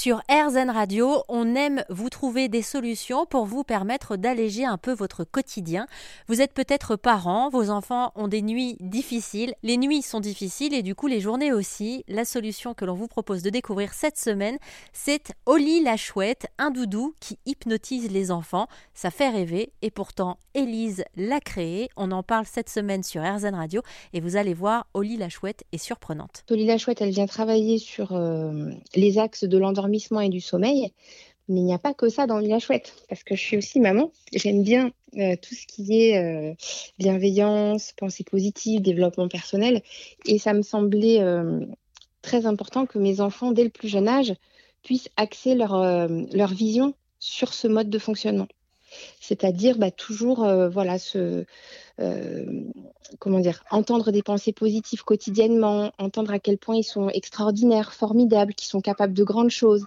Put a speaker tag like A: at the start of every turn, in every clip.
A: Sur RZN Radio, on aime vous trouver des solutions pour vous permettre d'alléger un peu votre quotidien. Vous êtes peut-être parent, vos enfants ont des nuits difficiles, les nuits sont difficiles et du coup les journées aussi. La solution que l'on vous propose de découvrir cette semaine, c'est Oli la chouette, un doudou qui hypnotise les enfants. Ça fait rêver et pourtant Élise l'a créé. On en parle cette semaine sur RZN Radio et vous allez voir, Oli la chouette est surprenante.
B: Oli la chouette, elle vient travailler sur euh, les axes de l'endormissement et du sommeil. Mais il n'y a pas que ça dans la chouette, parce que je suis aussi maman. J'aime bien euh, tout ce qui est euh, bienveillance, pensée positive, développement personnel. Et ça me semblait euh, très important que mes enfants, dès le plus jeune âge, puissent axer leur, leur vision sur ce mode de fonctionnement. C'est-à-dire bah, toujours voilà, ce, comment dire, entendre des pensées positives quotidiennement, entendre à quel point ils sont extraordinaires, formidables, qu'ils sont capables de grandes choses,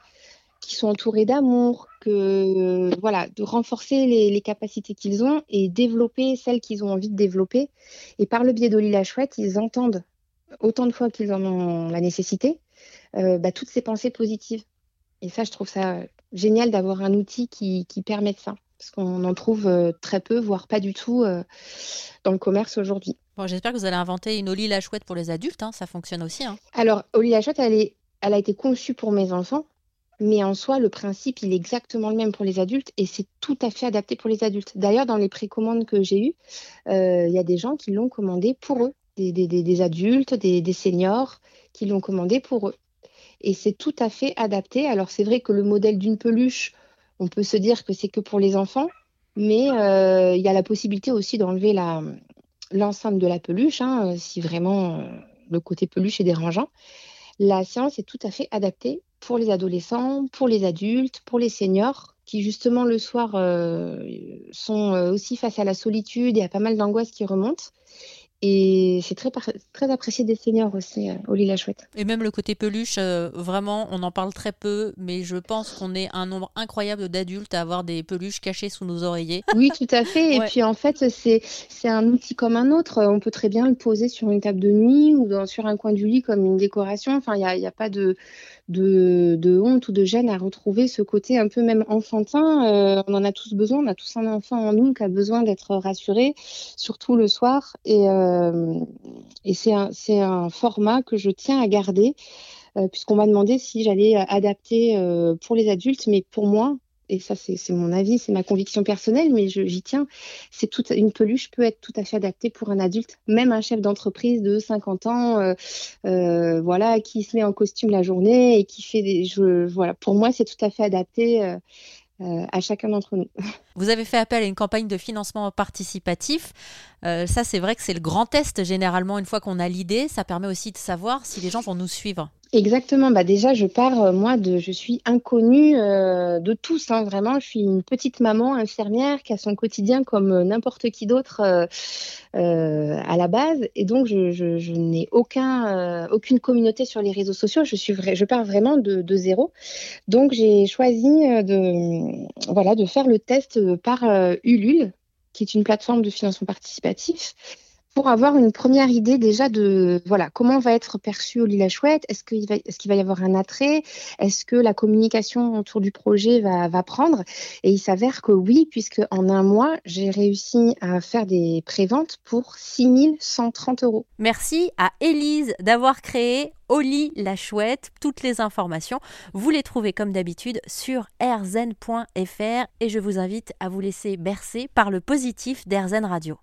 B: qu'ils sont entourés d'amour, que voilà, de renforcer les, capacités qu'ils ont et développer celles qu'ils ont envie de développer. Et par le biais d'Oli la Chouette, ils entendent autant de fois qu'ils en ont la nécessité, euh, bah, toutes ces pensées positives. Et ça, je trouve ça génial d'avoir un outil qui, qui permet ça parce qu'on en trouve euh, très peu, voire pas du tout euh, dans le commerce aujourd'hui.
A: Bon, J'espère que vous allez inventer une Oli la chouette pour les adultes, hein. ça fonctionne aussi. Hein.
B: Alors, Oli la chouette, elle, est, elle a été conçue pour mes enfants, mais en soi, le principe, il est exactement le même pour les adultes et c'est tout à fait adapté pour les adultes. D'ailleurs, dans les précommandes que j'ai eues, euh, il y a des gens qui l'ont commandé pour eux, des, des adultes, des, seniors qui l'ont commandé pour eux. Et c'est tout à fait adapté. Alors, c'est vrai que le modèle d'une peluche, on peut se dire que c'est que pour les enfants, mais euh, il y a la possibilité aussi d'enlever l'enceinte de la peluche, hein, si vraiment euh, le côté peluche est dérangeant. La séance est tout à fait adaptée pour les adolescents, pour les adultes, pour les seniors, qui justement le soir euh, sont aussi face à la solitude et à pas mal d'angoisse qui remontent. Et c'est très, très apprécié des seniors aussi, euh, au la Chouette.
A: Et même le côté peluche, euh, vraiment, on en parle très peu, mais je pense qu'on est un nombre incroyable d'adultes à avoir des peluches cachées sous nos oreillers.
B: Oui, tout à fait. Et puis en fait, c'est, un outil comme un autre. On peut très bien le poser sur une table de nuit ou dans, sur un coin du lit comme une décoration. Enfin, il n'y a, y a, pas de, de, de, honte ou de gêne à retrouver ce côté un peu même enfantin. Euh, on en a tous besoin. On a tous un enfant en nous qui a besoin d'être rassuré, surtout le soir. Et euh, et c'est un, format que je tiens à garder, euh, puisqu'on m'a demandé si j'allais adapter euh, pour les adultes, mais pour moi, et ça c'est mon avis, c'est ma conviction personnelle, mais j'y tiens, une peluche peut être tout à fait adaptée pour un adulte, même un chef d'entreprise de 50 ans, voilà, qui se met en costume la journée et qui fait des, je, voilà, pour moi c'est tout à fait adapté euh, à chacun d'entre nous.
A: Vous avez fait appel à une campagne de financement participatif. Euh, ça, c'est vrai que c'est le grand test généralement. Une fois qu'on a l'idée, ça permet aussi de savoir si les gens vont nous suivre.
B: Exactement. Bah déjà, je pars euh, moi de, je suis inconnue euh, de tous. Hein, vraiment, je suis une petite maman infirmière qui a son quotidien comme euh, n'importe qui d'autre à la base, et donc je, n'ai aucun, aucune communauté sur les réseaux sociaux. Je suis je pars vraiment de, de zéro. Donc j'ai choisi de, voilà, de faire le test par Ulule, qui est une plateforme de financement participatif pour avoir une première idée déjà de voilà comment va être perçu au la chouette. Est-ce qu'il va, y avoir un attrait Est-ce que la communication autour du projet va, va prendre? Et il s'avère que oui, puisque en un mois, j'ai réussi à faire des préventes pour 6130 euros.
A: Merci à Élise d'avoir créé Oli la chouette. Toutes les informations, vous les trouvez comme d'habitude sur rzen.fr et je vous invite à vous laisser bercer par le positif d'Airzen Radio.